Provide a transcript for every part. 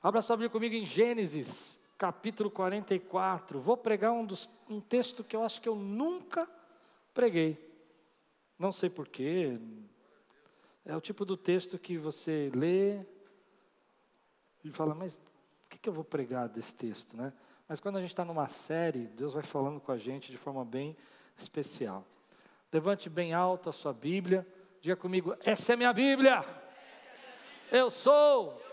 Abra sua Bíblia comigo em Gênesis, capítulo 44. Vou pregar um, dos, um texto que eu acho que eu nunca preguei. Não sei porquê. É o tipo do texto que você lê e fala, mas o que, que eu vou pregar desse texto, né? Mas quando a gente está numa série, Deus vai falando com a gente de forma bem especial. Levante bem alto a sua Bíblia. Diga comigo: essa é minha Bíblia. Eu sou.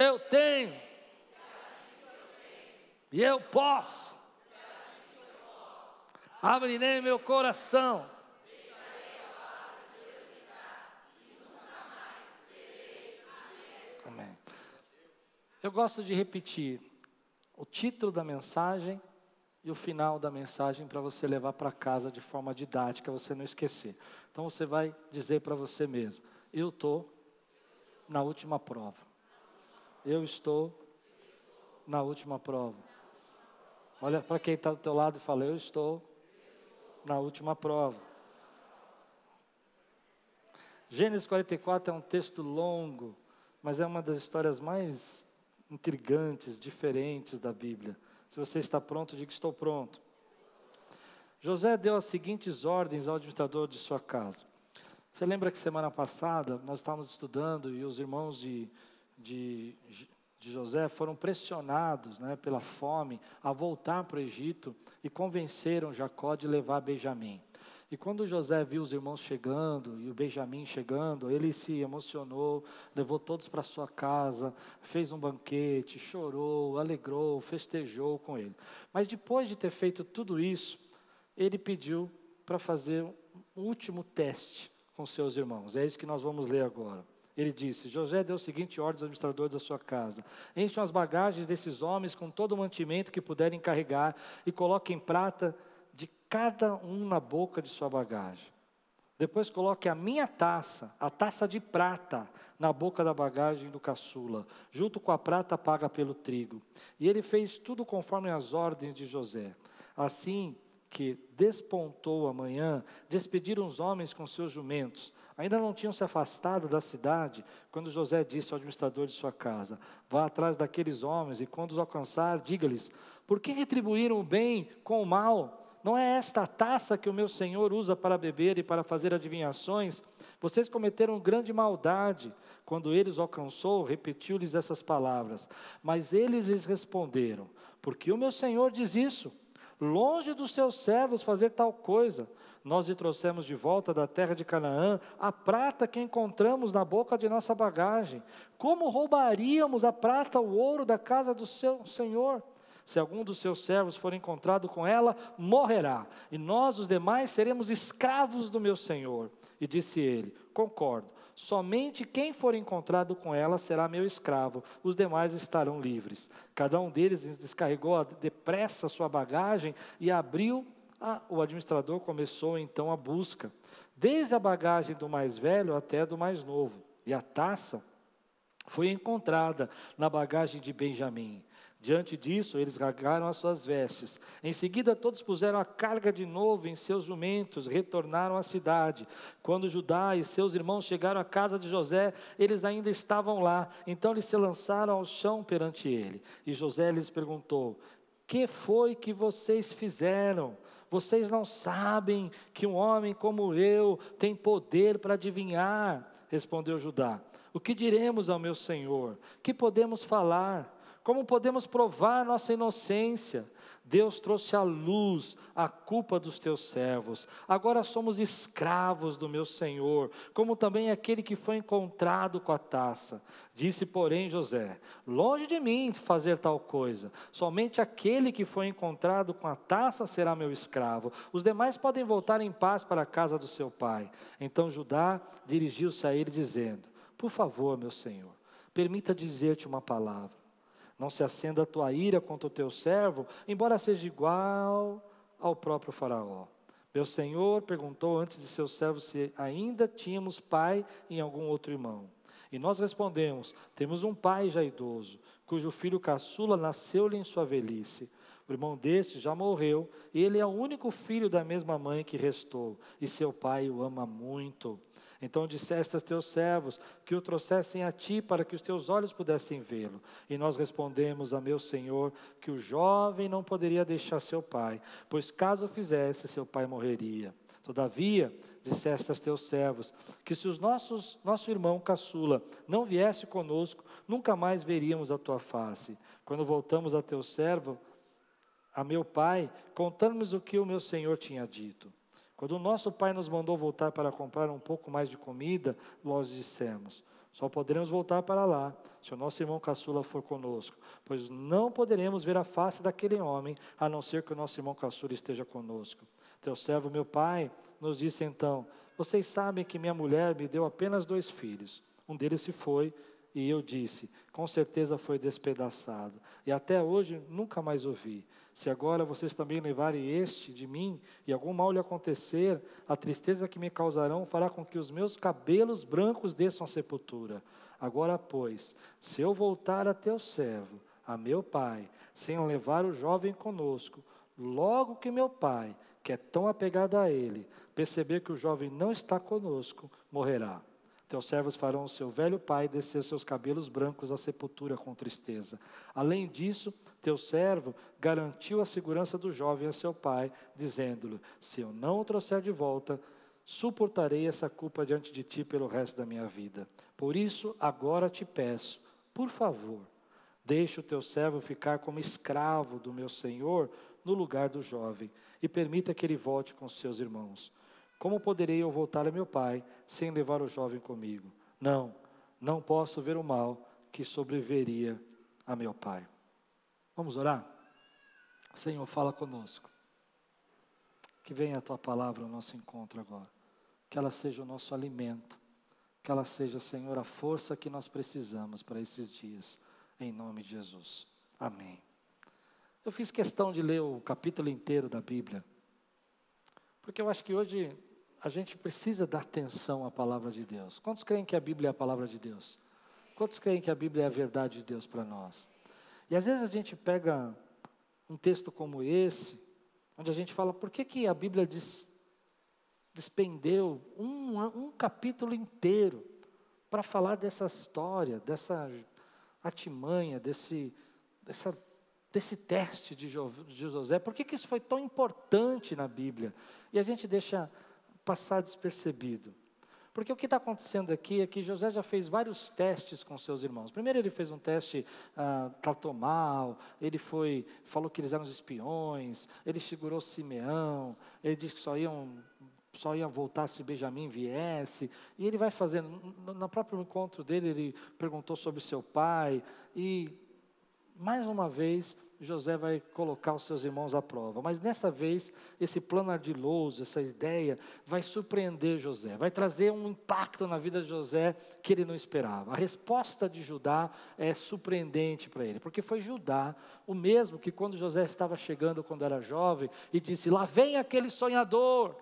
Eu tenho. E eu posso. Abrirei meu coração. Amém. Eu gosto de repetir o título da mensagem e o final da mensagem para você levar para casa de forma didática, você não esquecer. Então você vai dizer para você mesmo: Eu estou na última prova. Eu estou na última prova. Olha para quem está do teu lado e fala: Eu estou na última prova. Gênesis 44 é um texto longo, mas é uma das histórias mais intrigantes, diferentes da Bíblia. Se você está pronto, diga: Estou pronto. José deu as seguintes ordens ao administrador de sua casa. Você lembra que semana passada nós estávamos estudando e os irmãos de, de, de José foram pressionados né, pela fome a voltar para o Egito e convenceram Jacó de levar Benjamim. E quando José viu os irmãos chegando e o Benjamim chegando, ele se emocionou, levou todos para sua casa, fez um banquete, chorou, alegrou, festejou com ele. Mas depois de ter feito tudo isso, ele pediu para fazer um último teste com seus irmãos. É isso que nós vamos ler agora. Ele disse: José deu o seguinte ordem aos administradores da sua casa: Enchem as bagagens desses homens com todo o mantimento que puderem carregar e coloquem prata de cada um na boca de sua bagagem. Depois coloque a minha taça, a taça de prata, na boca da bagagem do caçula, junto com a prata paga pelo trigo. E ele fez tudo conforme as ordens de José. Assim que despontou a manhã, despediram os homens com seus jumentos. Ainda não tinham se afastado da cidade, quando José disse ao administrador de sua casa: Vá atrás daqueles homens, e quando os alcançar, diga-lhes: Por que retribuíram o bem com o mal? não é esta a taça que o meu Senhor usa para beber e para fazer adivinhações? Vocês cometeram grande maldade. Quando ele os alcançou, repetiu-lhes essas palavras. Mas eles lhes responderam: Porque o meu Senhor diz isso? Longe dos seus servos fazer tal coisa. Nós lhe trouxemos de volta da terra de Canaã a prata que encontramos na boca de nossa bagagem. Como roubaríamos a prata, o ouro da casa do seu Senhor? Se algum dos seus servos for encontrado com ela, morrerá, e nós, os demais, seremos escravos do meu senhor. E disse ele: Concordo, somente quem for encontrado com ela será meu escravo, os demais estarão livres. Cada um deles descarregou depressa sua bagagem e abriu. A, o administrador começou então a busca, desde a bagagem do mais velho até do mais novo. E a taça foi encontrada na bagagem de Benjamim. Diante disso, eles rasgaram as suas vestes. Em seguida, todos puseram a carga de novo em seus jumentos, retornaram à cidade. Quando Judá e seus irmãos chegaram à casa de José, eles ainda estavam lá. Então eles se lançaram ao chão perante ele. E José lhes perguntou: Que foi que vocês fizeram? Vocês não sabem que um homem como eu tem poder para adivinhar? Respondeu Judá. O que diremos ao meu senhor? Que podemos falar? Como podemos provar nossa inocência? Deus trouxe à luz a culpa dos teus servos. Agora somos escravos do meu Senhor, como também aquele que foi encontrado com a taça. Disse, porém, José: Longe de mim fazer tal coisa. Somente aquele que foi encontrado com a taça será meu escravo. Os demais podem voltar em paz para a casa do seu pai. Então Judá dirigiu-se a ele, dizendo: Por favor, meu senhor, permita dizer-te uma palavra. Não se acenda a tua ira contra o teu servo, embora seja igual ao próprio Faraó. Meu senhor perguntou antes de seus servos se ainda tínhamos pai em algum outro irmão. E nós respondemos: temos um pai já idoso, cujo filho caçula nasceu-lhe em sua velhice. O irmão deste já morreu, e ele é o único filho da mesma mãe que restou, e seu pai o ama muito. Então disseste aos teus servos que o trouxessem a ti para que os teus olhos pudessem vê-lo. E nós respondemos a meu senhor que o jovem não poderia deixar seu pai, pois caso fizesse, seu pai morreria. Todavia, disseste aos teus servos que se os nossos nosso irmão caçula não viesse conosco, nunca mais veríamos a tua face. Quando voltamos a teu servo, a meu pai, contamos o que o meu senhor tinha dito. Quando o nosso pai nos mandou voltar para comprar um pouco mais de comida, nós dissemos: só poderemos voltar para lá se o nosso irmão caçula for conosco, pois não poderemos ver a face daquele homem, a não ser que o nosso irmão caçula esteja conosco. Teu servo, meu pai, nos disse então: Vocês sabem que minha mulher me deu apenas dois filhos. Um deles se foi e eu disse: com certeza foi despedaçado. E até hoje nunca mais ouvi. Se agora vocês também levarem este de mim e algum mal lhe acontecer, a tristeza que me causarão fará com que os meus cabelos brancos desçam à sepultura. Agora, pois, se eu voltar a teu servo, a meu pai, sem levar o jovem conosco, logo que meu pai, que é tão apegado a ele, perceber que o jovem não está conosco, morrerá. Teus servos farão o seu velho pai descer seus cabelos brancos à sepultura com tristeza. Além disso, teu servo garantiu a segurança do jovem a seu pai, dizendo-lhe: Se eu não o trouxer de volta, suportarei essa culpa diante de ti pelo resto da minha vida. Por isso, agora te peço, por favor, deixe o teu servo ficar como escravo do meu senhor no lugar do jovem, e permita que ele volte com seus irmãos como poderei eu voltar a meu pai sem levar o jovem comigo? Não, não posso ver o mal que sobreveria a meu pai. Vamos orar? Senhor, fala conosco. Que venha a tua palavra ao nosso encontro agora. Que ela seja o nosso alimento. Que ela seja, Senhor, a força que nós precisamos para esses dias. Em nome de Jesus. Amém. Eu fiz questão de ler o capítulo inteiro da Bíblia. Porque eu acho que hoje a gente precisa dar atenção à palavra de Deus. Quantos creem que a Bíblia é a palavra de Deus? Quantos creem que a Bíblia é a verdade de Deus para nós? E às vezes a gente pega um texto como esse, onde a gente fala, por que, que a Bíblia diz, despendeu um, um capítulo inteiro para falar dessa história, dessa artimanha, desse, dessa, desse teste de, José? Por que, que isso foi tão importante na Bíblia? E a gente deixa passar despercebido. Porque o que está acontecendo aqui é que José já fez vários testes com seus irmãos. Primeiro ele fez um teste, ah, tratou mal, ele foi, falou que eles eram espiões, ele segurou Simeão, ele disse que só iam, só iam voltar se Benjamim viesse. E ele vai fazendo, no, próprio encontro dele, ele perguntou sobre seu pai, e mais uma vez José vai colocar os seus irmãos à prova. Mas dessa vez, esse plano ardiloso, essa ideia, vai surpreender José, vai trazer um impacto na vida de José que ele não esperava. A resposta de Judá é surpreendente para ele, porque foi Judá o mesmo que quando José estava chegando quando era jovem e disse: Lá vem aquele sonhador,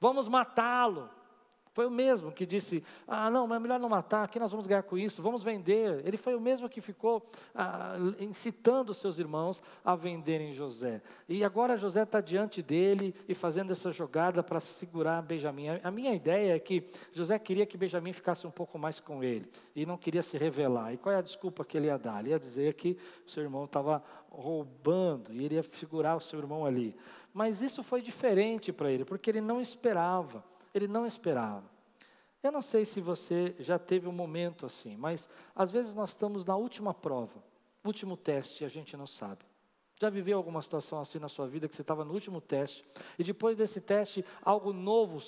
vamos matá-lo. Foi o mesmo que disse: Ah, não, mas é melhor não matar, aqui nós vamos ganhar com isso, vamos vender. Ele foi o mesmo que ficou ah, incitando seus irmãos a venderem José. E agora José está diante dele e fazendo essa jogada para segurar Benjamim. A minha ideia é que José queria que Benjamim ficasse um pouco mais com ele e não queria se revelar. E qual é a desculpa que ele ia dar? Ele ia dizer que seu irmão estava roubando e ele ia figurar o seu irmão ali. Mas isso foi diferente para ele, porque ele não esperava ele não esperava. Eu não sei se você já teve um momento assim, mas às vezes nós estamos na última prova, último teste e a gente não sabe. Já viveu alguma situação assim na sua vida que você estava no último teste e depois desse teste algo novo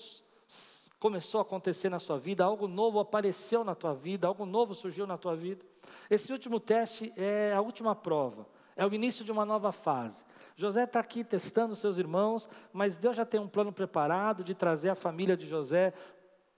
começou a acontecer na sua vida, algo novo apareceu na tua vida, algo novo surgiu na tua vida? Esse último teste é a última prova, é o início de uma nova fase. José está aqui testando seus irmãos, mas Deus já tem um plano preparado de trazer a família de José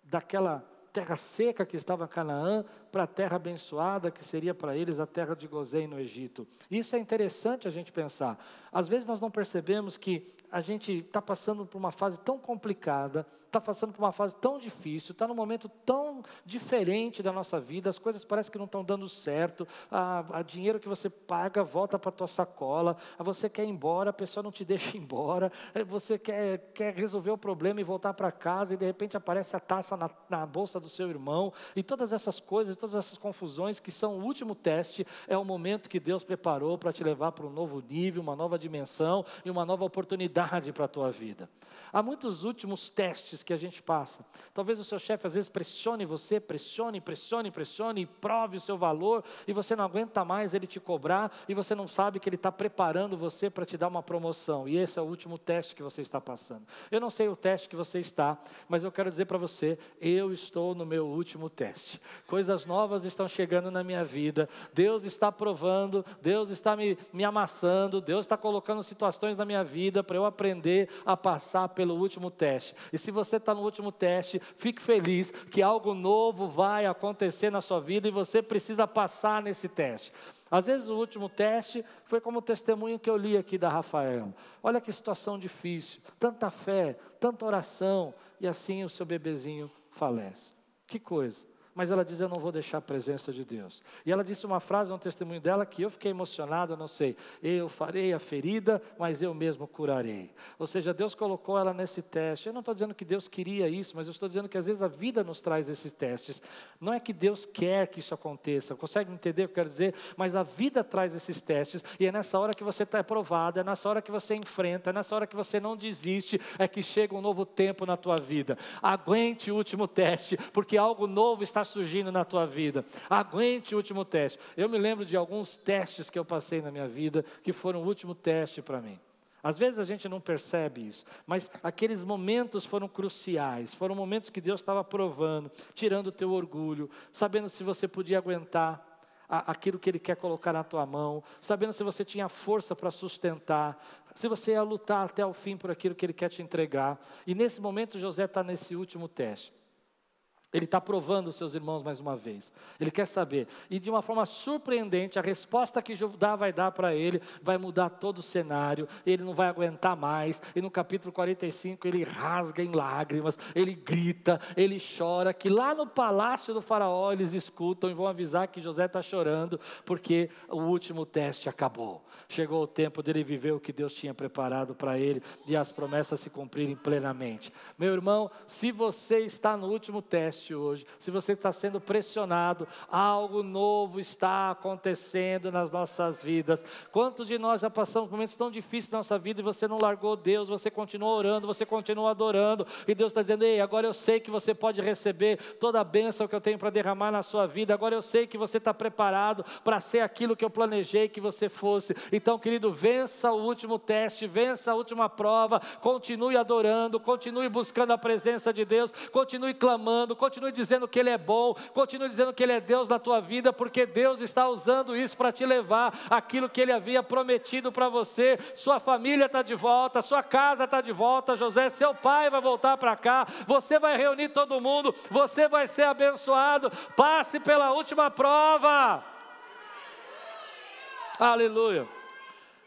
daquela terra seca que estava Canaã para a terra abençoada que seria para eles a terra de Gozém no Egito. Isso é interessante a gente pensar. Às vezes nós não percebemos que a gente está passando por uma fase tão complicada, está passando por uma fase tão difícil, está num momento tão diferente da nossa vida, as coisas parecem que não estão dando certo, a, a dinheiro que você paga volta para a tua sacola, a você quer ir embora, a pessoa não te deixa ir embora, você quer, quer resolver o problema e voltar para casa e de repente aparece a taça na, na bolsa do seu irmão, e todas essas coisas, todas essas confusões que são o último teste, é o momento que Deus preparou para te levar para um novo nível, uma nova dimensão e uma nova oportunidade para a tua vida. Há muitos últimos testes que a gente passa. Talvez o seu chefe às vezes pressione você, pressione, pressione, pressione, e prove o seu valor, e você não aguenta mais ele te cobrar, e você não sabe que ele está preparando você para te dar uma promoção. E esse é o último teste que você está passando. Eu não sei o teste que você está, mas eu quero dizer para você, eu estou no meu último teste. Coisas novas estão chegando na minha vida. Deus está provando, Deus está me, me amassando, Deus está colocando situações na minha vida para eu aprender a passar pelo último teste. E se você está no último teste, fique feliz que algo novo vai acontecer na sua vida e você precisa passar nesse teste. Às vezes o último teste foi como o testemunho que eu li aqui da Rafael. Olha que situação difícil, tanta fé, tanta oração, e assim o seu bebezinho falece. Que coisa mas ela diz: Eu não vou deixar a presença de Deus. E ela disse uma frase no testemunho dela que eu fiquei emocionado, não sei. Eu farei a ferida, mas eu mesmo curarei. Ou seja, Deus colocou ela nesse teste. Eu não estou dizendo que Deus queria isso, mas eu estou dizendo que às vezes a vida nos traz esses testes. Não é que Deus quer que isso aconteça, consegue entender o que eu quero dizer? Mas a vida traz esses testes, e é nessa hora que você está aprovado, é nessa hora que você enfrenta, é nessa hora que você não desiste, é que chega um novo tempo na tua vida. Aguente o último teste, porque algo novo está surgindo na tua vida. Aguente o último teste. Eu me lembro de alguns testes que eu passei na minha vida que foram o último teste para mim. Às vezes a gente não percebe isso, mas aqueles momentos foram cruciais, foram momentos que Deus estava provando, tirando o teu orgulho, sabendo se você podia aguentar aquilo que Ele quer colocar na tua mão, sabendo se você tinha força para sustentar, se você ia lutar até o fim por aquilo que Ele quer te entregar. E nesse momento José está nesse último teste. Ele está provando os seus irmãos mais uma vez. Ele quer saber. E de uma forma surpreendente, a resposta que Judá vai dar para ele vai mudar todo o cenário. Ele não vai aguentar mais. E no capítulo 45 ele rasga em lágrimas, ele grita, ele chora. Que lá no palácio do Faraó eles escutam e vão avisar que José está chorando, porque o último teste acabou. Chegou o tempo dele viver o que Deus tinha preparado para ele e as promessas se cumprirem plenamente. Meu irmão, se você está no último teste, hoje, se você está sendo pressionado, algo novo está acontecendo nas nossas vidas. Quantos de nós já passamos momentos tão difíceis na nossa vida e você não largou Deus, você continua orando, você continua adorando, e Deus está dizendo: Ei, agora eu sei que você pode receber toda a bênção que eu tenho para derramar na sua vida, agora eu sei que você está preparado para ser aquilo que eu planejei que você fosse. Então, querido, vença o último teste, vença a última prova, continue adorando, continue buscando a presença de Deus, continue clamando, continue continue dizendo que Ele é bom, continue dizendo que Ele é Deus na tua vida, porque Deus está usando isso para te levar aquilo que Ele havia prometido para você. Sua família está de volta, sua casa está de volta, José, seu pai vai voltar para cá, você vai reunir todo mundo, você vai ser abençoado. Passe pela última prova. Aleluia.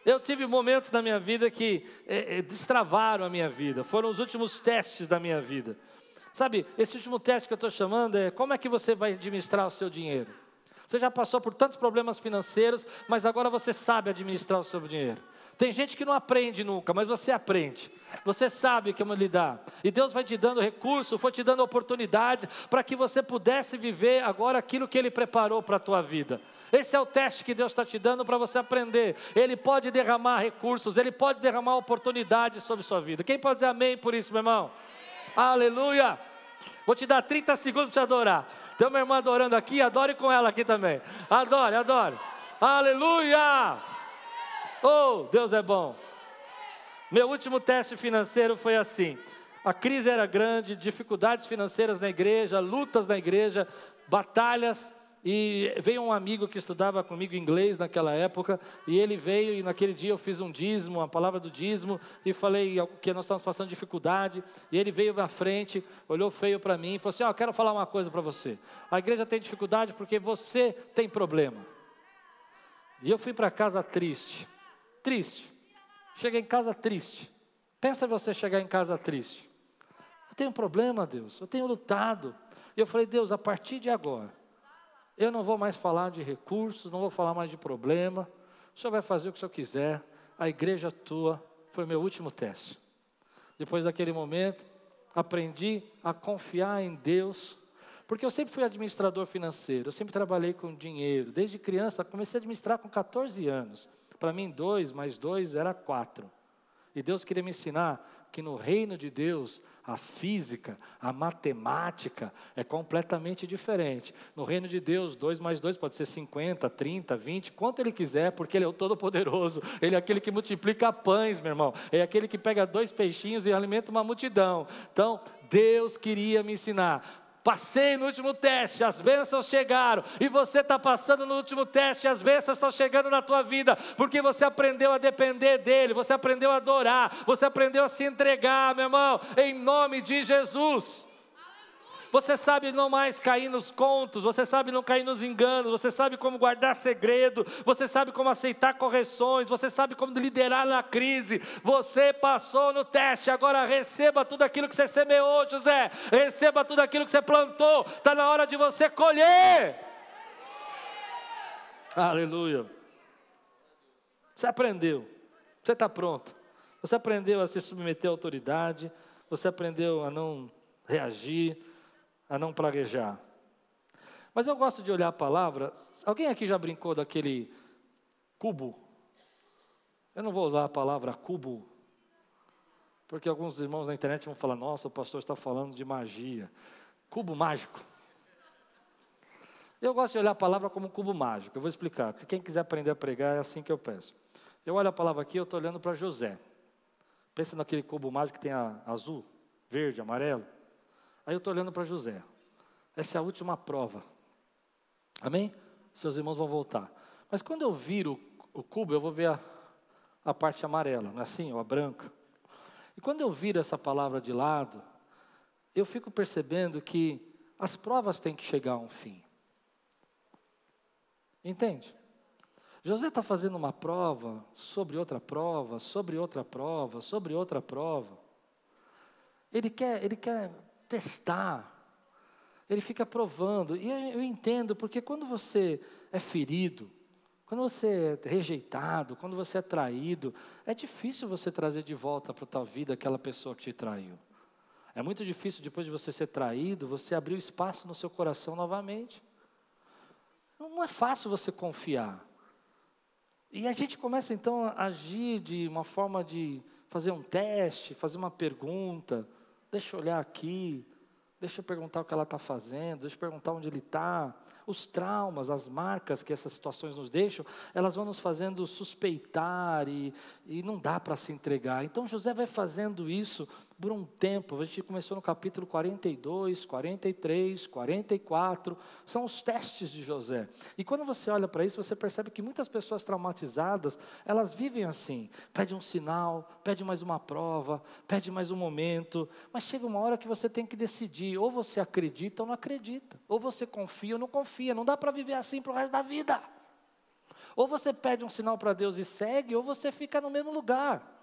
Eu tive momentos na minha vida que é, é, destravaram a minha vida, foram os últimos testes da minha vida. Sabe, esse último teste que eu estou chamando é como é que você vai administrar o seu dinheiro. Você já passou por tantos problemas financeiros, mas agora você sabe administrar o seu dinheiro. Tem gente que não aprende nunca, mas você aprende. Você sabe como lidar. E Deus vai te dando recurso, foi te dando oportunidade para que você pudesse viver agora aquilo que Ele preparou para a tua vida. Esse é o teste que Deus está te dando para você aprender. Ele pode derramar recursos, Ele pode derramar oportunidades sobre sua vida. Quem pode dizer amém por isso, meu irmão? Aleluia! Vou te dar 30 segundos para adorar. Tem uma irmã adorando aqui, adore com ela aqui também. Adore, adore. Aleluia! Oh, Deus é bom. Meu último teste financeiro foi assim. A crise era grande, dificuldades financeiras na igreja, lutas na igreja, batalhas, e veio um amigo que estudava comigo inglês naquela época, e ele veio e naquele dia eu fiz um dízimo, a palavra do dízimo, e falei que nós estávamos passando dificuldade, e ele veio na frente, olhou feio para mim e falou assim: Ó, oh, quero falar uma coisa para você. A igreja tem dificuldade porque você tem problema. E eu fui para casa triste, triste. Cheguei em casa triste. Pensa você chegar em casa triste. Eu tenho um problema, Deus, eu tenho lutado. E eu falei, Deus, a partir de agora, eu não vou mais falar de recursos, não vou falar mais de problema. O Senhor vai fazer o que o Senhor quiser. A igreja tua foi meu último teste. Depois daquele momento, aprendi a confiar em Deus, porque eu sempre fui administrador financeiro, eu sempre trabalhei com dinheiro. Desde criança, comecei a administrar com 14 anos. Para mim, dois mais dois era quatro. E Deus queria me ensinar que no reino de Deus a física, a matemática é completamente diferente. No reino de Deus, 2 mais 2 pode ser 50, 30, 20, quanto ele quiser, porque ele é o Todo-Poderoso. Ele é aquele que multiplica pães, meu irmão. É aquele que pega dois peixinhos e alimenta uma multidão. Então, Deus queria me ensinar Passei no último teste, as bênçãos chegaram, e você está passando no último teste, as bênçãos estão chegando na tua vida, porque você aprendeu a depender dEle, você aprendeu a adorar, você aprendeu a se entregar, meu irmão, em nome de Jesus. Você sabe não mais cair nos contos, você sabe não cair nos enganos, você sabe como guardar segredo, você sabe como aceitar correções, você sabe como liderar na crise. Você passou no teste, agora receba tudo aquilo que você semeou, José. Receba tudo aquilo que você plantou. Está na hora de você colher. Aleluia. Você aprendeu, você está pronto. Você aprendeu a se submeter à autoridade, você aprendeu a não reagir, a não praguejar. Mas eu gosto de olhar a palavra. Alguém aqui já brincou daquele cubo? Eu não vou usar a palavra cubo, porque alguns irmãos na internet vão falar: nossa, o pastor está falando de magia. Cubo mágico. Eu gosto de olhar a palavra como cubo mágico. Eu vou explicar. Quem quiser aprender a pregar, é assim que eu peço. Eu olho a palavra aqui, eu estou olhando para José. Pensa naquele cubo mágico que tem a azul, verde, amarelo. Aí eu estou olhando para José. Essa é a última prova. Amém? Seus irmãos vão voltar. Mas quando eu viro o cubo, eu vou ver a, a parte amarela, não é assim? Ou a branca. E quando eu viro essa palavra de lado, eu fico percebendo que as provas têm que chegar a um fim. Entende? José está fazendo uma prova sobre outra prova, sobre outra prova, sobre outra prova. Ele quer, ele quer testar. Ele fica provando. E eu entendo, porque quando você é ferido, quando você é rejeitado, quando você é traído, é difícil você trazer de volta para a tua vida aquela pessoa que te traiu. É muito difícil, depois de você ser traído, você abrir o espaço no seu coração novamente. Não é fácil você confiar. E a gente começa então a agir de uma forma de fazer um teste, fazer uma pergunta deixa eu olhar aqui, deixa eu perguntar o que ela está fazendo, deixa eu perguntar onde ele está. Os traumas, as marcas que essas situações nos deixam, elas vão nos fazendo suspeitar e, e não dá para se entregar. Então José vai fazendo isso por um tempo. A gente começou no capítulo 42, 43, 44. São os testes de José. E quando você olha para isso, você percebe que muitas pessoas traumatizadas, elas vivem assim. Pede um sinal, pede mais uma prova, pede mais um momento. Mas chega uma hora que você tem que decidir. Ou você acredita ou não acredita. Ou você confia ou não confia. Não dá para viver assim para o resto da vida. Ou você pede um sinal para Deus e segue, ou você fica no mesmo lugar.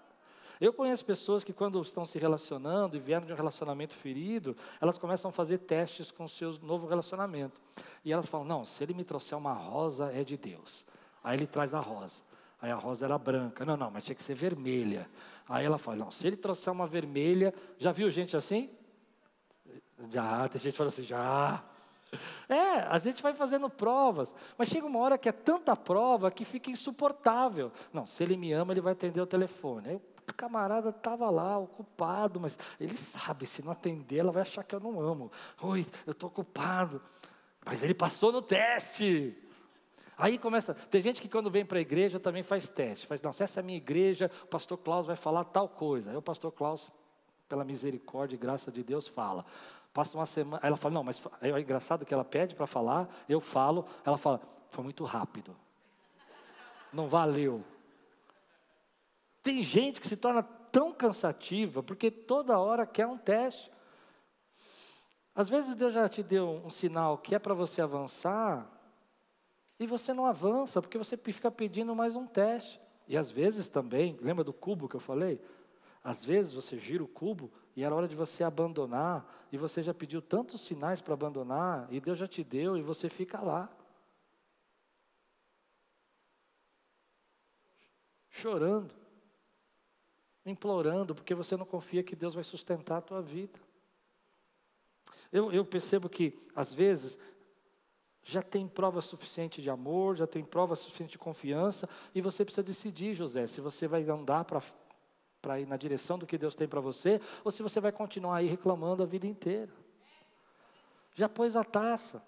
Eu conheço pessoas que, quando estão se relacionando e vieram de um relacionamento ferido, elas começam a fazer testes com o seu novo relacionamento. E elas falam: Não, se ele me trouxer uma rosa, é de Deus. Aí ele traz a rosa. Aí a rosa era branca. Não, não, mas tinha que ser vermelha. Aí ela fala: Não, se ele trouxer uma vermelha. Já viu gente assim? Já, tem gente que fala assim: Já. É, a gente vai fazendo provas, mas chega uma hora que é tanta prova que fica insuportável. Não, se ele me ama, ele vai atender o telefone. Aí o camarada estava lá, ocupado, mas ele sabe, se não atender, ela vai achar que eu não amo. Oi, eu estou ocupado. Mas ele passou no teste. Aí começa, tem gente que quando vem para a igreja também faz teste. Faz, não, se essa é a minha igreja, o pastor Klaus vai falar tal coisa. Aí o pastor Klaus, pela misericórdia e graça de Deus, fala. Passa uma semana, ela fala, não, mas é engraçado que ela pede para falar, eu falo, ela fala, foi muito rápido. Não valeu. Tem gente que se torna tão cansativa porque toda hora quer um teste. Às vezes Deus já te deu um sinal que é para você avançar e você não avança porque você fica pedindo mais um teste. E às vezes também, lembra do cubo que eu falei? Às vezes você gira o cubo e era hora de você abandonar, e você já pediu tantos sinais para abandonar, e Deus já te deu, e você fica lá. Chorando, implorando, porque você não confia que Deus vai sustentar a tua vida. Eu, eu percebo que, às vezes, já tem prova suficiente de amor, já tem prova suficiente de confiança, e você precisa decidir, José, se você vai andar para para ir na direção do que Deus tem para você, ou se você vai continuar aí reclamando a vida inteira. Já pôs a taça.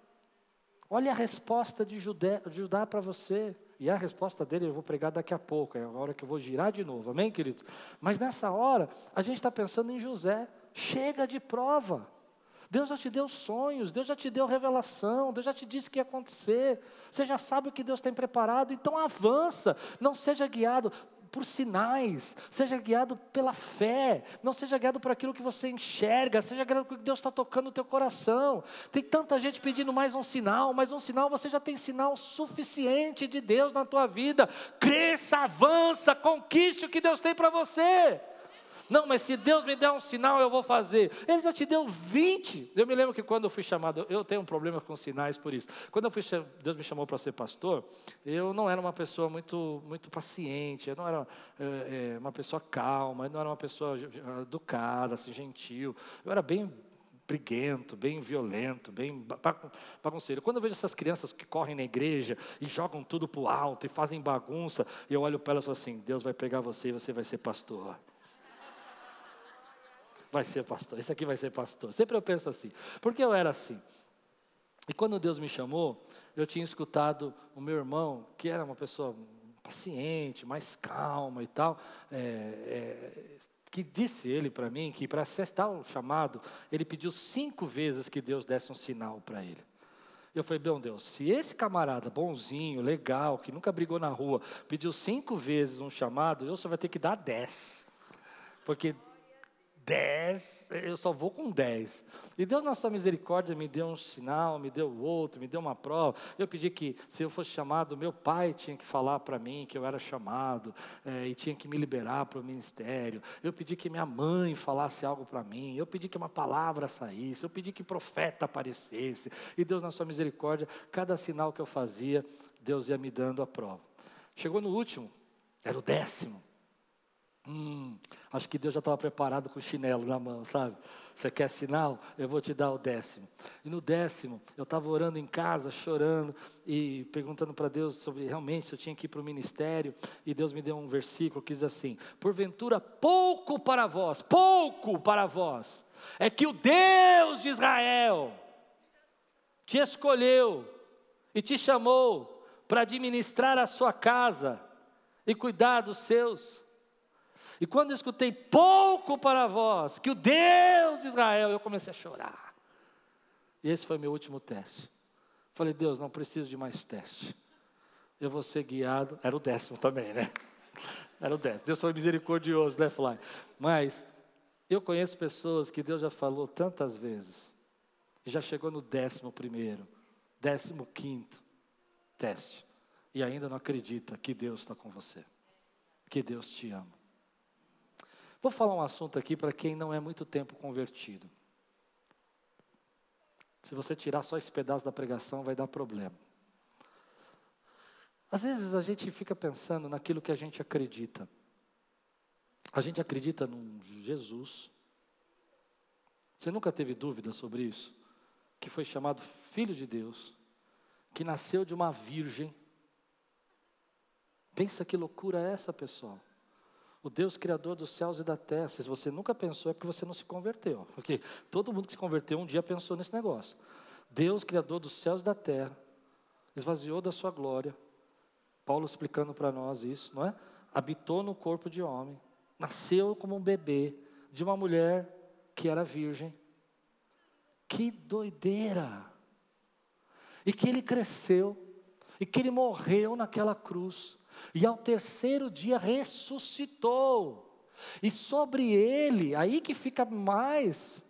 Olha a resposta de Judá, para você. E a resposta dele eu vou pregar daqui a pouco, é a hora que eu vou girar de novo, amém, queridos? Mas nessa hora, a gente está pensando em José. Chega de prova. Deus já te deu sonhos, Deus já te deu revelação, Deus já te disse o que ia acontecer. Você já sabe o que Deus tem preparado, então avança, não seja guiado por sinais, seja guiado pela fé, não seja guiado por aquilo que você enxerga, seja guiado por que Deus está tocando no teu coração. Tem tanta gente pedindo mais um sinal, mais um sinal, você já tem sinal suficiente de Deus na tua vida. Cresça, avança, conquiste o que Deus tem para você. Não, mas se Deus me der um sinal, eu vou fazer. Ele já te deu 20. Eu me lembro que quando eu fui chamado, eu tenho um problema com sinais por isso. Quando eu fui, Deus me chamou para ser pastor, eu não era uma pessoa muito, muito paciente, eu não era é, uma pessoa calma, eu não era uma pessoa educada, assim, gentil. Eu era bem briguento, bem violento, bem bagunceiro. Quando eu vejo essas crianças que correm na igreja e jogam tudo para o alto e fazem bagunça, eu olho para elas e falo assim: Deus vai pegar você e você vai ser pastor vai ser pastor, esse aqui vai ser pastor. Sempre eu penso assim, porque eu era assim. E quando Deus me chamou, eu tinha escutado o meu irmão, que era uma pessoa paciente, mais calma e tal, é, é, que disse ele para mim que para acessar o chamado, ele pediu cinco vezes que Deus desse um sinal para ele. Eu falei, bom Deus, se esse camarada bonzinho, legal, que nunca brigou na rua, pediu cinco vezes um chamado, eu só vai ter que dar dez. Porque dez, eu só vou com dez. E Deus, na sua misericórdia, me deu um sinal, me deu outro, me deu uma prova. Eu pedi que, se eu fosse chamado, meu pai tinha que falar para mim que eu era chamado, é, e tinha que me liberar para o ministério. Eu pedi que minha mãe falasse algo para mim. Eu pedi que uma palavra saísse. Eu pedi que profeta aparecesse. E Deus, na sua misericórdia, cada sinal que eu fazia, Deus ia me dando a prova. Chegou no último, era o décimo. Hum, acho que Deus já estava preparado com o chinelo na mão, sabe? Você quer sinal? Eu vou te dar o décimo. E no décimo, eu estava orando em casa, chorando e perguntando para Deus sobre realmente se eu tinha que ir para o ministério. E Deus me deu um versículo que diz assim: Porventura, pouco para vós, pouco para vós, é que o Deus de Israel te escolheu e te chamou para administrar a sua casa e cuidar dos seus. E quando eu escutei pouco para vós, que o Deus de Israel, eu comecei a chorar. E esse foi meu último teste. Falei, Deus, não preciso de mais teste. Eu vou ser guiado. Era o décimo também, né? Era o décimo. Deus foi misericordioso, né, Fly? Mas eu conheço pessoas que Deus já falou tantas vezes. E já chegou no décimo primeiro, décimo quinto teste. E ainda não acredita que Deus está com você. Que Deus te ama. Vou falar um assunto aqui para quem não é muito tempo convertido. Se você tirar só esse pedaço da pregação, vai dar problema. Às vezes a gente fica pensando naquilo que a gente acredita. A gente acredita num Jesus. Você nunca teve dúvida sobre isso? Que foi chamado Filho de Deus, que nasceu de uma virgem. Pensa que loucura é essa, pessoal? O Deus Criador dos céus e da terra. Se você nunca pensou, é porque você não se converteu. Porque todo mundo que se converteu um dia pensou nesse negócio. Deus Criador dos céus e da terra, esvaziou da sua glória. Paulo explicando para nós isso, não é? Habitou no corpo de homem, nasceu como um bebê de uma mulher que era virgem. Que doideira! E que ele cresceu, e que ele morreu naquela cruz, e ao terceiro dia ressuscitou. E sobre ele, aí que fica mais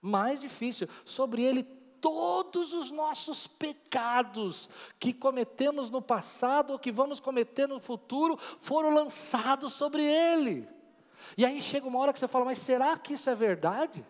mais difícil, sobre ele todos os nossos pecados que cometemos no passado ou que vamos cometer no futuro foram lançados sobre ele. E aí chega uma hora que você fala, mas será que isso é verdade?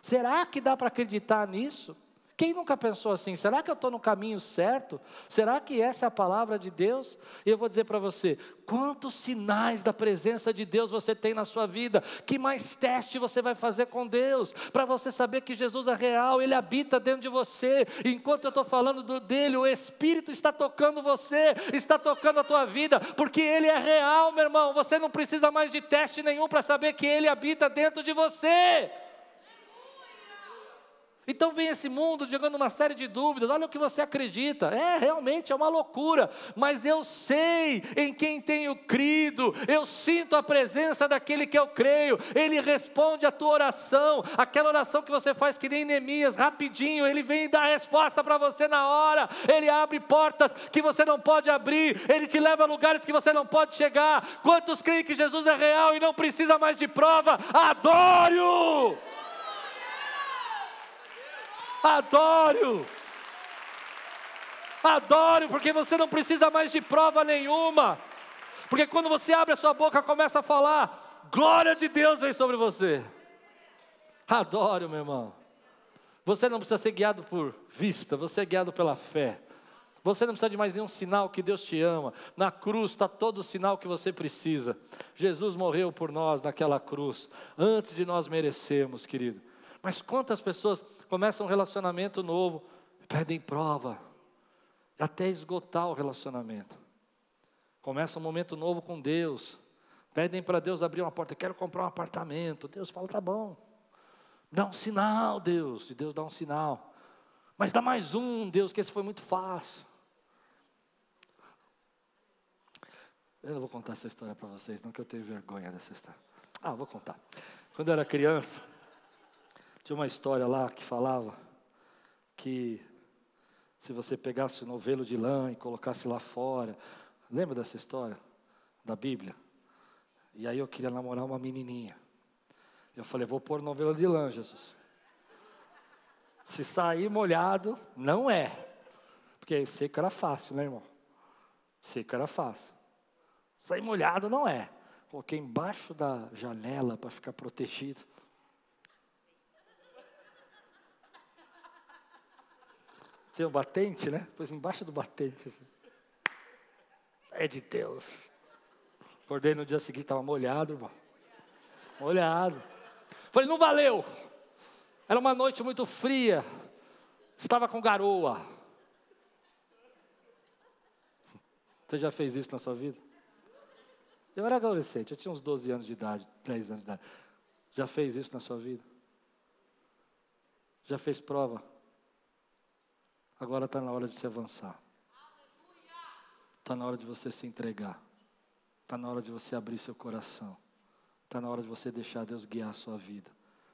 Será que dá para acreditar nisso? Quem nunca pensou assim? Será que eu estou no caminho certo? Será que essa é a palavra de Deus? E eu vou dizer para você: quantos sinais da presença de Deus você tem na sua vida? Que mais teste você vai fazer com Deus? Para você saber que Jesus é real, Ele habita dentro de você. Enquanto eu estou falando do, dele, o Espírito está tocando você, está tocando a tua vida, porque Ele é real, meu irmão. Você não precisa mais de teste nenhum para saber que Ele habita dentro de você. Então vem esse mundo jogando uma série de dúvidas. Olha o que você acredita. É, realmente é uma loucura. Mas eu sei em quem tenho crido. Eu sinto a presença daquele que eu creio. Ele responde a tua oração. Aquela oração que você faz que nem Neemias, rapidinho. Ele vem dar a resposta para você na hora. Ele abre portas que você não pode abrir. Ele te leva a lugares que você não pode chegar. Quantos creem que Jesus é real e não precisa mais de prova? Adoro! Adoro. Adoro, porque você não precisa mais de prova nenhuma. Porque quando você abre a sua boca, começa a falar, glória de Deus vem sobre você. Adoro, meu irmão. Você não precisa ser guiado por vista, você é guiado pela fé. Você não precisa de mais nenhum sinal que Deus te ama. Na cruz está todo o sinal que você precisa. Jesus morreu por nós naquela cruz, antes de nós merecermos, querido. Mas quantas pessoas começam um relacionamento novo, pedem prova, até esgotar o relacionamento. Começa um momento novo com Deus, pedem para Deus abrir uma porta, quero comprar um apartamento. Deus fala, tá bom. Dá um sinal, Deus. E Deus dá um sinal. Mas dá mais um, Deus, que esse foi muito fácil. Eu não vou contar essa história para vocês, não que eu tenho vergonha dessa história. Ah, vou contar. Quando eu era criança, tinha uma história lá que falava que se você pegasse o novelo de lã e colocasse lá fora, lembra dessa história da Bíblia? E aí eu queria namorar uma menininha. Eu falei, vou pôr novelo de lã, Jesus. Se sair molhado, não é. Porque seco era fácil, né, irmão? Seco era fácil. Sair molhado não é. Coloquei embaixo da janela para ficar protegido. Tem um batente, né? Pois embaixo do batente. Assim. É de Deus. Acordei no dia seguinte, estava molhado, irmão. Molhado. Falei, não valeu. Era uma noite muito fria. Estava com garoa. Você já fez isso na sua vida? Eu era adolescente, eu tinha uns 12 anos de idade, 10 anos de idade. Já fez isso na sua vida? Já fez prova? Agora está na hora de se avançar. Está na hora de você se entregar. Está na hora de você abrir seu coração. Está na hora de você deixar Deus guiar a sua vida.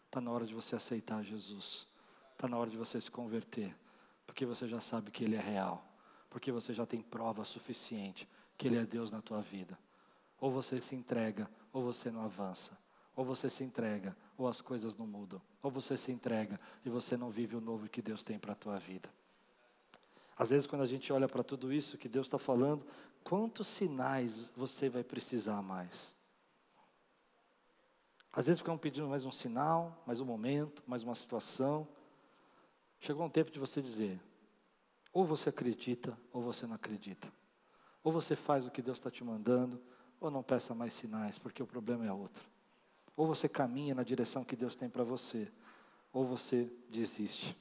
Está na hora de você aceitar Jesus. Está na hora de você se converter. Porque você já sabe que Ele é real. Porque você já tem prova suficiente que Ele é Deus na tua vida. Ou você se entrega, ou você não avança. Ou você se entrega, ou as coisas não mudam. Ou você se entrega e você não vive o novo que Deus tem para a tua vida. Às vezes, quando a gente olha para tudo isso que Deus está falando, quantos sinais você vai precisar mais? Às vezes ficam pedindo mais um sinal, mais um momento, mais uma situação. Chegou um tempo de você dizer: ou você acredita, ou você não acredita. Ou você faz o que Deus está te mandando, ou não peça mais sinais, porque o problema é outro. Ou você caminha na direção que Deus tem para você, ou você desiste.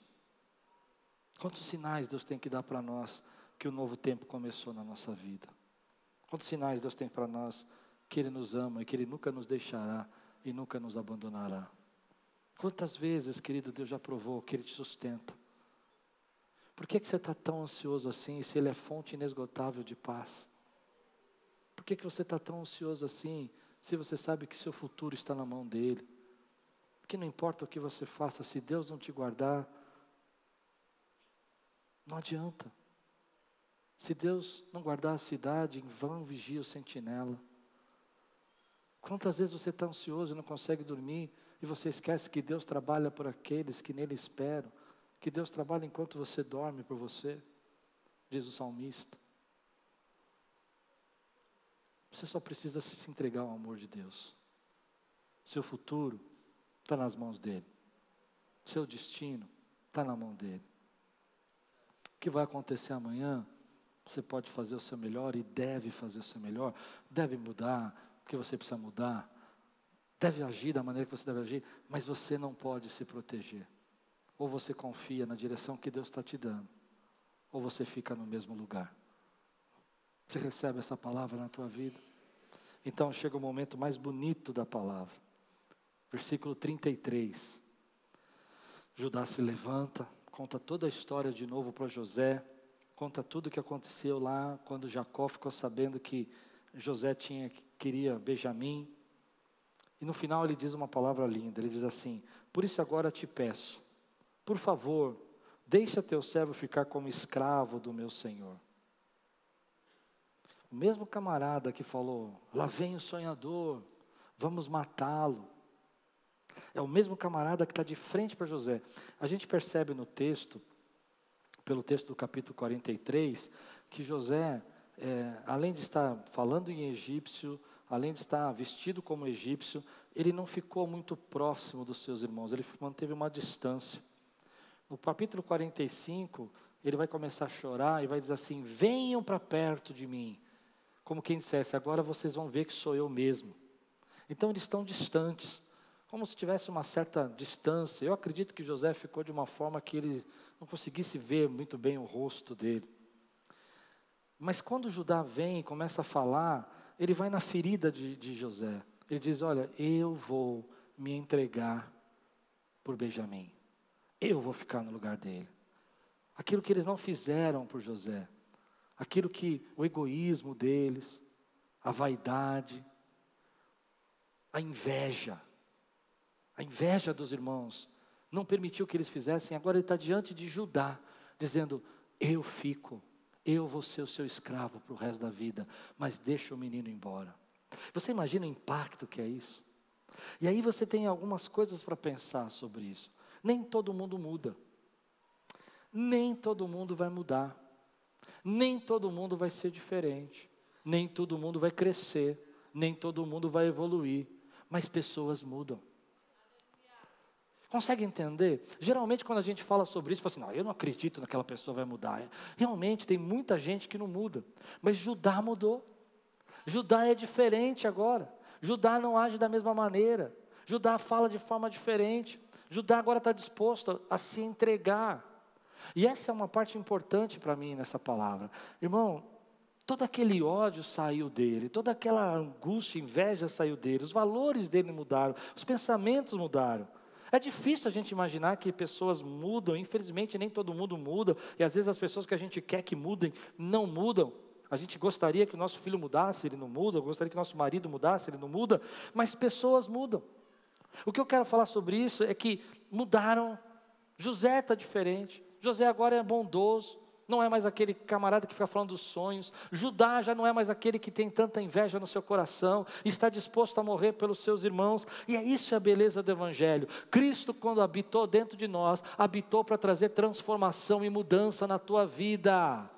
Quantos sinais Deus tem que dar para nós que o novo tempo começou na nossa vida? Quantos sinais Deus tem para nós que Ele nos ama e que Ele nunca nos deixará e nunca nos abandonará? Quantas vezes, querido, Deus já provou que Ele te sustenta? Por que, que você está tão ansioso assim se Ele é fonte inesgotável de paz? Por que, que você está tão ansioso assim se você sabe que seu futuro está na mão dEle? Que não importa o que você faça, se Deus não te guardar, não adianta. Se Deus não guardar a cidade, em vão vigia o sentinela. Quantas vezes você está ansioso e não consegue dormir, e você esquece que Deus trabalha por aqueles que nele esperam, que Deus trabalha enquanto você dorme por você, diz o salmista. Você só precisa se entregar ao amor de Deus. Seu futuro está nas mãos dele. Seu destino está na mão dele. Que vai acontecer amanhã? Você pode fazer o seu melhor e deve fazer o seu melhor. Deve mudar o que você precisa mudar. Deve agir da maneira que você deve agir. Mas você não pode se proteger. Ou você confia na direção que Deus está te dando. Ou você fica no mesmo lugar. Você recebe essa palavra na tua vida? Então chega o momento mais bonito da palavra. Versículo 33. Judá se levanta, conta toda a história de novo para José, conta tudo o que aconteceu lá quando Jacó ficou sabendo que José tinha queria Benjamim. E no final ele diz uma palavra linda, ele diz assim: "Por isso agora te peço, por favor, deixa teu servo ficar como escravo do meu senhor." O mesmo camarada que falou: lá vem o sonhador, vamos matá-lo. É o mesmo camarada que está de frente para José. A gente percebe no texto, pelo texto do capítulo 43, que José, é, além de estar falando em egípcio, além de estar vestido como egípcio, ele não ficou muito próximo dos seus irmãos, ele manteve uma distância. No capítulo 45, ele vai começar a chorar e vai dizer assim: Venham para perto de mim como quem dissesse: agora vocês vão ver que sou eu mesmo. Então eles estão distantes, como se tivesse uma certa distância. Eu acredito que José ficou de uma forma que ele não conseguisse ver muito bem o rosto dele. Mas quando Judá vem e começa a falar, ele vai na ferida de, de José. Ele diz: Olha, eu vou me entregar por Benjamim. Eu vou ficar no lugar dele. Aquilo que eles não fizeram por José, aquilo que o egoísmo deles, a vaidade, a inveja, a inveja dos irmãos, não permitiu que eles fizessem, agora ele está diante de Judá, dizendo: Eu fico, eu vou ser o seu escravo para o resto da vida, mas deixa o menino embora. Você imagina o impacto que é isso? E aí você tem algumas coisas para pensar sobre isso. Nem todo mundo muda, nem todo mundo vai mudar. Nem todo mundo vai ser diferente, nem todo mundo vai crescer, nem todo mundo vai evoluir, mas pessoas mudam. Consegue entender? Geralmente, quando a gente fala sobre isso, fala assim: não, eu não acredito naquela pessoa vai mudar. Realmente, tem muita gente que não muda, mas Judá mudou. Judá é diferente agora. Judá não age da mesma maneira. Judá fala de forma diferente. Judá agora está disposto a se entregar. E essa é uma parte importante para mim nessa palavra. Irmão, todo aquele ódio saiu dele, toda aquela angústia, inveja saiu dele, os valores dele mudaram, os pensamentos mudaram. É difícil a gente imaginar que pessoas mudam, infelizmente nem todo mundo muda, e às vezes as pessoas que a gente quer que mudem não mudam. A gente gostaria que o nosso filho mudasse, ele não muda, gostaria que o nosso marido mudasse, ele não muda, mas pessoas mudam. O que eu quero falar sobre isso é que mudaram, José está diferente, José agora é bondoso, não é mais aquele camarada que fica falando dos sonhos. Judá já não é mais aquele que tem tanta inveja no seu coração, está disposto a morrer pelos seus irmãos. E é isso a beleza do Evangelho. Cristo, quando habitou dentro de nós, habitou para trazer transformação e mudança na tua vida.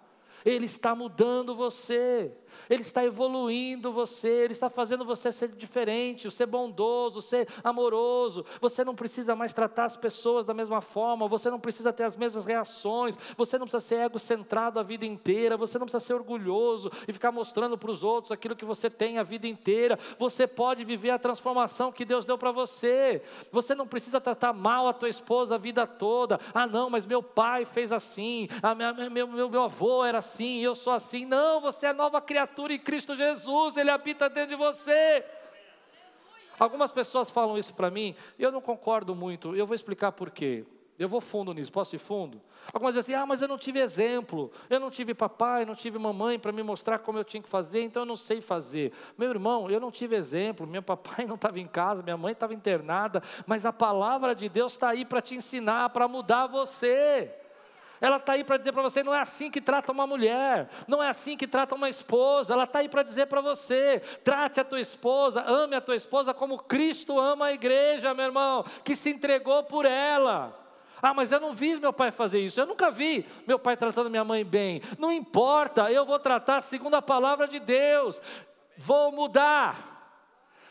Ele está mudando você. Ele está evoluindo você, Ele está fazendo você ser diferente, ser bondoso, ser amoroso. Você não precisa mais tratar as pessoas da mesma forma, você não precisa ter as mesmas reações, você não precisa ser egocentrado a vida inteira, você não precisa ser orgulhoso e ficar mostrando para os outros aquilo que você tem a vida inteira. Você pode viver a transformação que Deus deu para você. Você não precisa tratar mal a tua esposa a vida toda. Ah, não, mas meu pai fez assim, ah, meu, meu, meu avô era assim, eu sou assim. Não, você é nova criatura criatura em Cristo Jesus, Ele habita dentro de você. Algumas pessoas falam isso para mim, e eu não concordo muito, eu vou explicar por quê. Eu vou fundo nisso, posso ir fundo? Algumas dizem assim, ah, mas eu não tive exemplo, eu não tive papai, não tive mamãe para me mostrar como eu tinha que fazer, então eu não sei fazer. Meu irmão, eu não tive exemplo, meu papai não estava em casa, minha mãe estava internada, mas a palavra de Deus está aí para te ensinar, para mudar você. Ela está aí para dizer para você: não é assim que trata uma mulher, não é assim que trata uma esposa. Ela está aí para dizer para você: trate a tua esposa, ame a tua esposa como Cristo ama a igreja, meu irmão, que se entregou por ela. Ah, mas eu não vi meu pai fazer isso. Eu nunca vi meu pai tratando minha mãe bem. Não importa, eu vou tratar segundo a palavra de Deus. Vou mudar.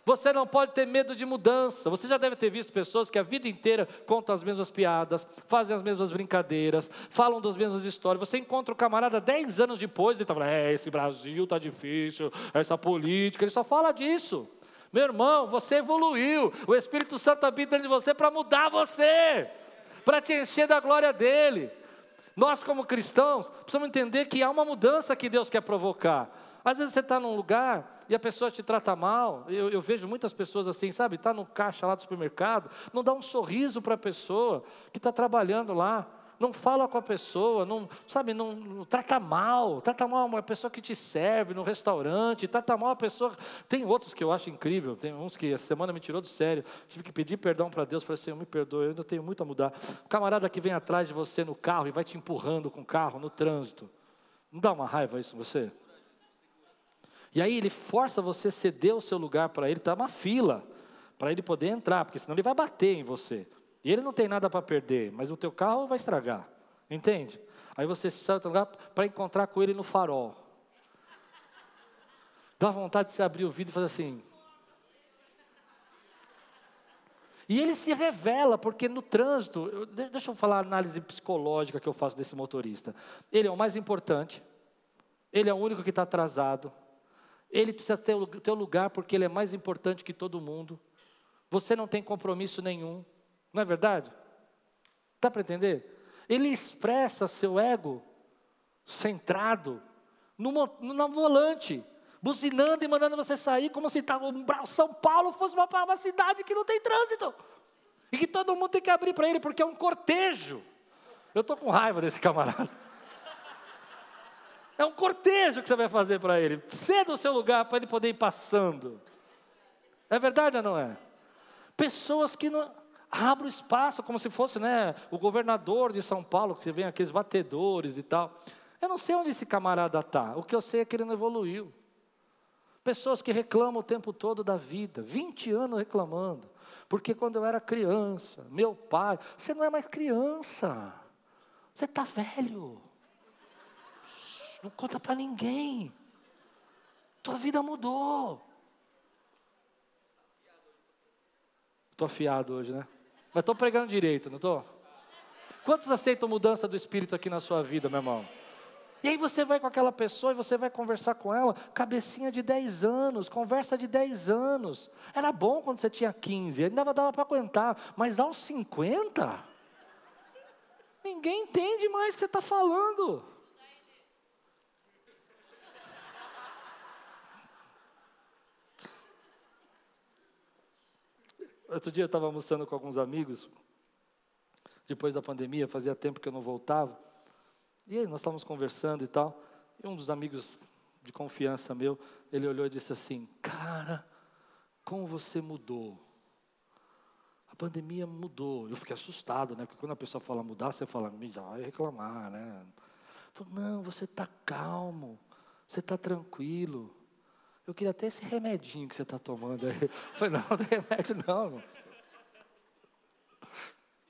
Você não pode ter medo de mudança. Você já deve ter visto pessoas que a vida inteira contam as mesmas piadas, fazem as mesmas brincadeiras, falam das mesmas histórias. Você encontra o camarada 10 anos depois e está falando: é, esse Brasil está difícil, essa política, ele só fala disso. Meu irmão, você evoluiu. O Espírito Santo habita dentro de você para mudar você, para te encher da glória dele. Nós, como cristãos, precisamos entender que há uma mudança que Deus quer provocar. Às vezes você está num lugar e a pessoa te trata mal. Eu, eu vejo muitas pessoas assim, sabe? Está no caixa lá do supermercado, não dá um sorriso para a pessoa que está trabalhando lá. Não fala com a pessoa, não, sabe, não, não, trata mal, trata mal uma pessoa que te serve no restaurante, trata mal a pessoa. Tem outros que eu acho incrível, tem uns que a semana me tirou do sério. Tive que pedir perdão para Deus, falei, Senhor, me perdoe, eu ainda tenho muito a mudar. O camarada que vem atrás de você no carro e vai te empurrando com o carro no trânsito. Não dá uma raiva isso em você? E aí ele força você a ceder o seu lugar para ele, está uma fila, para ele poder entrar, porque senão ele vai bater em você. E ele não tem nada para perder, mas o teu carro vai estragar. Entende? Aí você sai do lugar para encontrar com ele no farol. Dá vontade de se abrir o vidro e fazer assim. E ele se revela, porque no trânsito, eu, deixa eu falar a análise psicológica que eu faço desse motorista. Ele é o mais importante, ele é o único que está atrasado, ele precisa ter o teu lugar porque ele é mais importante que todo mundo. Você não tem compromisso nenhum. Não é verdade? Dá para entender? Ele expressa seu ego centrado no, volante, buzinando e mandando você sair como se São Paulo fosse uma, uma cidade que não tem trânsito. E que todo mundo tem que abrir para ele, porque é um cortejo. Eu estou com raiva desse camarada. É um cortejo que você vai fazer para ele. Ceda o seu lugar para ele poder ir passando. É verdade ou não é? Pessoas que não abrem espaço como se fosse né, o governador de São Paulo, que vem aqueles batedores e tal. Eu não sei onde esse camarada está. O que eu sei é que ele não evoluiu. Pessoas que reclamam o tempo todo da vida, 20 anos reclamando. Porque quando eu era criança, meu pai, você não é mais criança, você está velho. Não conta para ninguém. Tua vida mudou. Estou afiado hoje, né? Mas estou pregando direito, não estou? Quantos aceitam mudança do Espírito aqui na sua vida, meu irmão? E aí você vai com aquela pessoa e você vai conversar com ela, cabecinha de 10 anos, conversa de 10 anos. Era bom quando você tinha 15, ainda dava para aguentar, mas aos 50, ninguém entende mais o que você está falando. Outro dia eu estava almoçando com alguns amigos, depois da pandemia, fazia tempo que eu não voltava. E aí nós estávamos conversando e tal. E um dos amigos de confiança meu, ele olhou e disse assim: Cara, como você mudou. A pandemia mudou. Eu fiquei assustado, né? Porque quando a pessoa fala mudar, você fala, já vai reclamar, né? Falei, não, você está calmo, você está tranquilo. Eu queria até esse remedinho que você está tomando aí. Eu falei, não, não tem remédio não. Não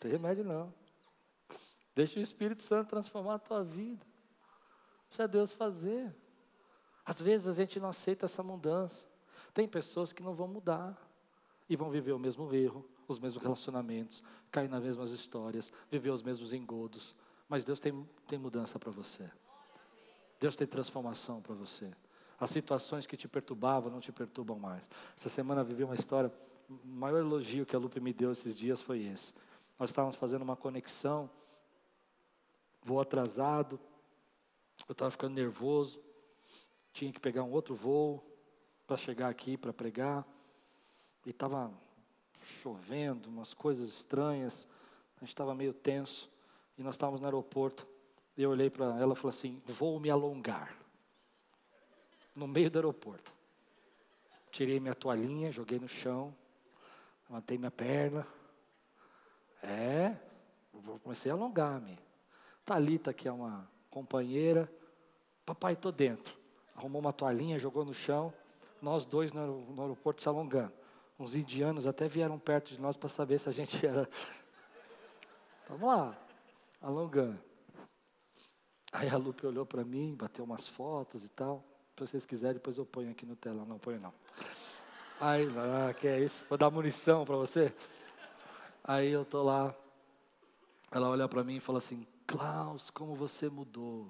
tem remédio não. Deixa o Espírito Santo transformar a tua vida. Deixa Deus fazer. Às vezes a gente não aceita essa mudança. Tem pessoas que não vão mudar e vão viver o mesmo erro, os mesmos relacionamentos, cair nas mesmas histórias, viver os mesmos engodos. Mas Deus tem, tem mudança para você. Deus tem transformação para você. As situações que te perturbavam não te perturbam mais. Essa semana vivi uma história, o maior elogio que a Lupe me deu esses dias foi esse. Nós estávamos fazendo uma conexão, voo atrasado, eu estava ficando nervoso, tinha que pegar um outro voo para chegar aqui para pregar, e estava chovendo, umas coisas estranhas. gente estava meio tenso, e nós estávamos no aeroporto. E eu olhei para ela e falei assim: vou me alongar. No meio do aeroporto. Tirei minha toalhinha, joguei no chão, levantei minha perna. É, comecei a alongar-me. Thalita, que é uma companheira, papai, estou dentro. Arrumou uma toalhinha, jogou no chão, nós dois no, aeroporto se alongando. Uns indianos até vieram perto de nós para saber se a gente era. Estamos lá, alongando. Aí a Lupe olhou para mim, bateu umas fotos e tal. Se vocês quiserem, depois eu ponho aqui no telão. Não ponho não. Aí, ah, que é isso? Vou dar munição para você? Aí eu tô lá. Ela olha para mim e fala assim: Klaus, como você mudou.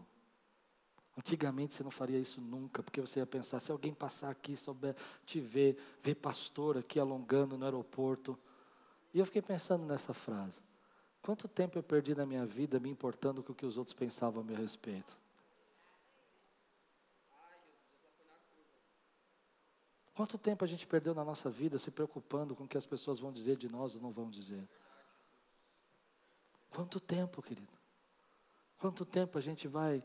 Antigamente você não faria isso nunca, porque você ia pensar, se alguém passar aqui, souber te ver, ver pastor aqui alongando no aeroporto. E eu fiquei pensando nessa frase. Quanto tempo eu perdi na minha vida me importando com o que os outros pensavam a meu respeito? Quanto tempo a gente perdeu na nossa vida se preocupando com o que as pessoas vão dizer de nós ou não vão dizer? Quanto tempo, querido? Quanto tempo a gente vai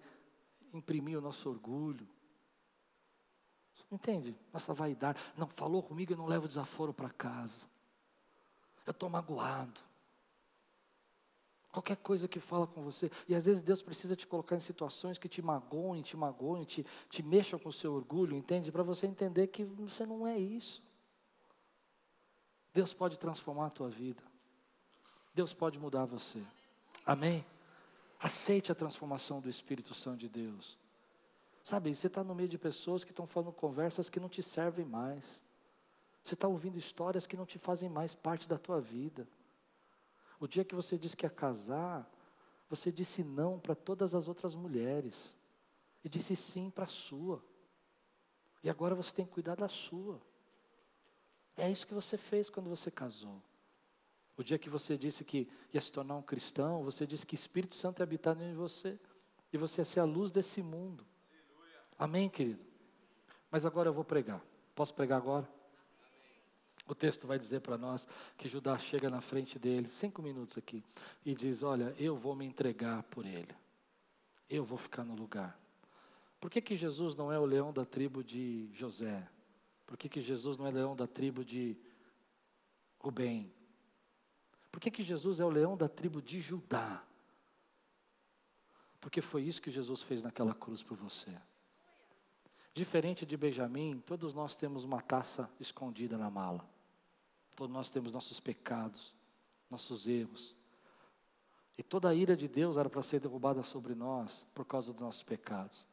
imprimir o nosso orgulho. Entende? Nossa vaidade. Não, falou comigo, eu não levo desaforo para casa. Eu estou magoado. Qualquer coisa que fala com você. E às vezes Deus precisa te colocar em situações que te magoem, te magoem, te, te mexam com o seu orgulho, entende? Para você entender que você não é isso. Deus pode transformar a tua vida. Deus pode mudar você. Amém? Aceite a transformação do Espírito Santo de Deus. Sabe, você está no meio de pessoas que estão falando conversas que não te servem mais. Você está ouvindo histórias que não te fazem mais parte da tua vida. O dia que você disse que ia casar, você disse não para todas as outras mulheres. E disse sim para a sua. E agora você tem que cuidar da sua. É isso que você fez quando você casou. O dia que você disse que ia se tornar um cristão, você disse que Espírito Santo ia habitar em você. E você ia ser a luz desse mundo. Aleluia. Amém, querido? Mas agora eu vou pregar. Posso pregar agora? O texto vai dizer para nós que Judá chega na frente dele, cinco minutos aqui, e diz: Olha, eu vou me entregar por ele, eu vou ficar no lugar. Por que, que Jesus não é o leão da tribo de José? Por que, que Jesus não é leão da tribo de Rubem? Por que, que Jesus é o leão da tribo de Judá? Porque foi isso que Jesus fez naquela cruz por você. Diferente de Benjamim, todos nós temos uma taça escondida na mala. Todos nós temos nossos pecados, nossos erros. E toda a ira de Deus era para ser derrubada sobre nós por causa dos nossos pecados.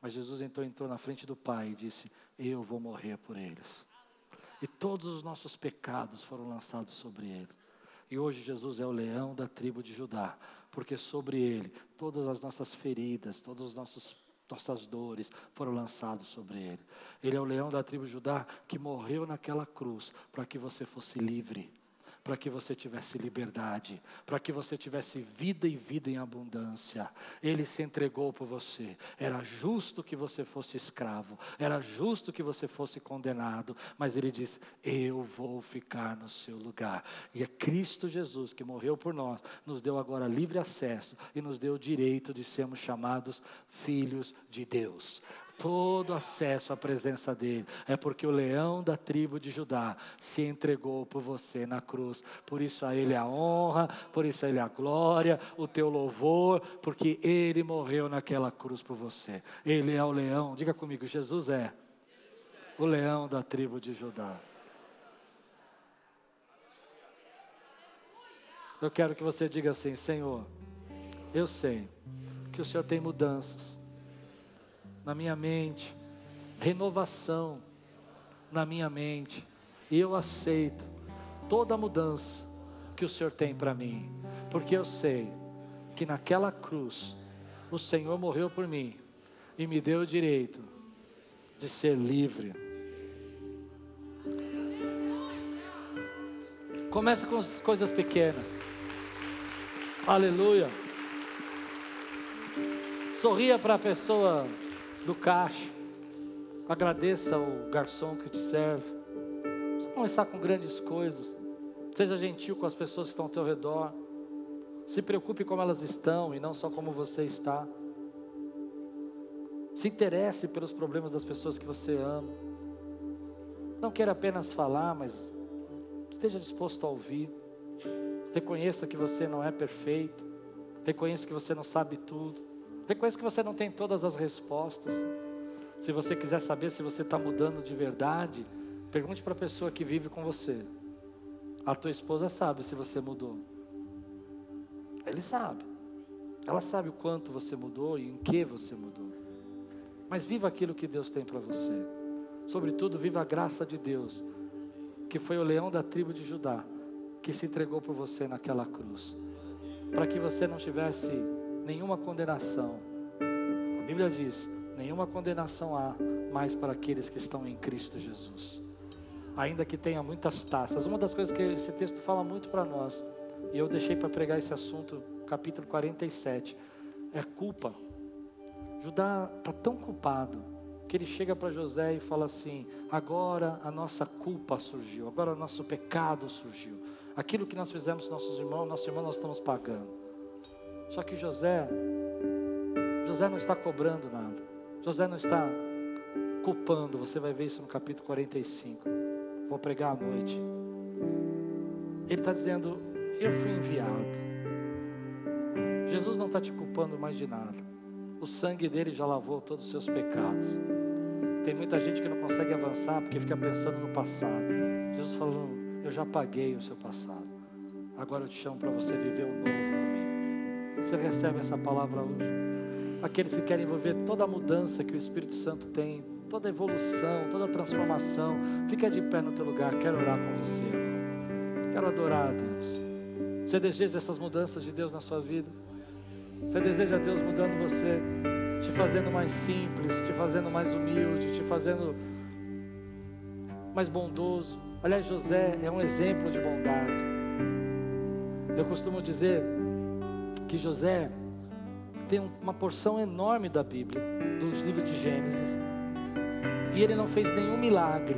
Mas Jesus então entrou na frente do Pai e disse: Eu vou morrer por eles. E todos os nossos pecados foram lançados sobre eles. E hoje Jesus é o leão da tribo de Judá, porque sobre ele todas as nossas feridas, todas as nossas, nossas dores foram lançadas sobre ele. Ele é o leão da tribo de Judá que morreu naquela cruz para que você fosse livre para que você tivesse liberdade, para que você tivesse vida e vida em abundância. Ele se entregou por você. Era justo que você fosse escravo, era justo que você fosse condenado, mas ele disse: Eu vou ficar no seu lugar. E é Cristo Jesus que morreu por nós, nos deu agora livre acesso e nos deu o direito de sermos chamados filhos de Deus todo acesso à presença dele. É porque o leão da tribo de Judá se entregou por você na cruz. Por isso a ele a honra, por isso a ele a glória, o teu louvor, porque ele morreu naquela cruz por você. Ele é o leão. Diga comigo, Jesus é o leão da tribo de Judá. Eu quero que você diga assim, Senhor, eu sei que o Senhor tem mudanças na minha mente, renovação na minha mente, e eu aceito toda a mudança que o Senhor tem para mim, porque eu sei que naquela cruz o Senhor morreu por mim e me deu o direito de ser livre. Começa com as coisas pequenas. Aleluia. Sorria para a pessoa do caixa. Agradeça ao garçom que te serve. Você começar com grandes coisas. Seja gentil com as pessoas que estão ao teu redor. Se preocupe como elas estão e não só como você está. Se interesse pelos problemas das pessoas que você ama. Não queira apenas falar, mas esteja disposto a ouvir. Reconheça que você não é perfeito. Reconheça que você não sabe tudo. Reconheça que você não tem todas as respostas. Se você quiser saber se você está mudando de verdade, pergunte para a pessoa que vive com você. A tua esposa sabe se você mudou. Ele sabe. Ela sabe o quanto você mudou e em que você mudou. Mas viva aquilo que Deus tem para você. Sobretudo, viva a graça de Deus, que foi o leão da tribo de Judá, que se entregou por você naquela cruz, para que você não tivesse nenhuma condenação. A Bíblia diz: nenhuma condenação há mais para aqueles que estão em Cristo Jesus. Ainda que tenha muitas taças. Uma das coisas que esse texto fala muito para nós, e eu deixei para pregar esse assunto, capítulo 47, é culpa. Judá está tão culpado que ele chega para José e fala assim: agora a nossa culpa surgiu, agora o nosso pecado surgiu. Aquilo que nós fizemos nossos irmãos, nossos irmãos nós estamos pagando. Só que José, José não está cobrando nada. José não está culpando. Você vai ver isso no capítulo 45. Vou pregar à noite. Ele está dizendo: Eu fui enviado. Jesus não está te culpando mais de nada. O sangue dele já lavou todos os seus pecados. Tem muita gente que não consegue avançar porque fica pensando no passado. Jesus falando: Eu já paguei o seu passado. Agora eu te chamo para você viver o novo. Você recebe essa palavra hoje? Aqueles que querem envolver toda a mudança que o Espírito Santo tem, toda a evolução, toda a transformação, fica de pé no teu lugar. Quero orar com você. Quero adorar a Deus. Você deseja essas mudanças de Deus na sua vida? Você deseja Deus mudando você, te fazendo mais simples, te fazendo mais humilde, te fazendo mais bondoso. Aliás, José é um exemplo de bondade. Eu costumo dizer que José tem uma porção enorme da Bíblia, dos livros de Gênesis, e ele não fez nenhum milagre.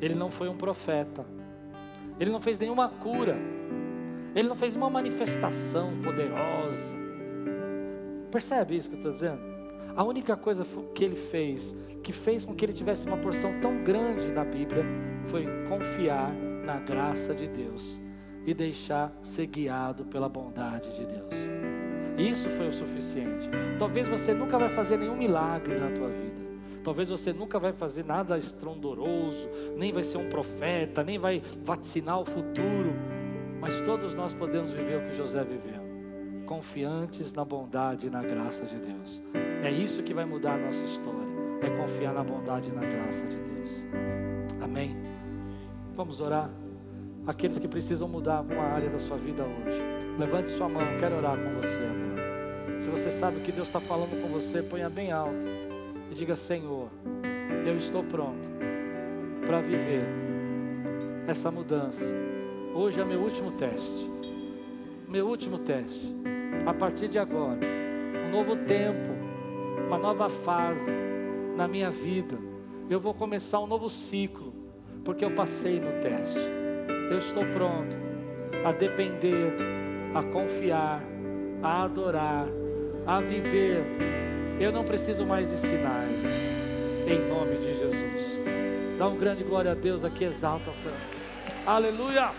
Ele não foi um profeta. Ele não fez nenhuma cura. Ele não fez uma manifestação poderosa. Percebe isso que eu estou dizendo? A única coisa que ele fez, que fez com que ele tivesse uma porção tão grande na Bíblia, foi confiar na graça de Deus e deixar ser guiado pela bondade de Deus. Isso foi o suficiente. Talvez você nunca vai fazer nenhum milagre na tua vida. Talvez você nunca vai fazer nada estrondoroso, nem vai ser um profeta, nem vai vaticinar o futuro. Mas todos nós podemos viver o que José viveu, confiantes na bondade e na graça de Deus. É isso que vai mudar a nossa história, é confiar na bondade e na graça de Deus. Amém? Vamos orar? Aqueles que precisam mudar alguma área da sua vida hoje, levante sua mão, quero orar com você agora. Se você sabe que Deus está falando com você, ponha bem alto e diga: Senhor, eu estou pronto para viver essa mudança Hoje é meu último teste. Meu último teste. A partir de agora, um novo tempo, uma nova fase na minha vida. Eu vou começar um novo ciclo, porque eu passei no teste. Eu estou pronto a depender, a confiar, a adorar, a viver. Eu não preciso mais de sinais. Em nome de Jesus. Dá um grande glória a Deus aqui, exalta o Senhor. Aleluia!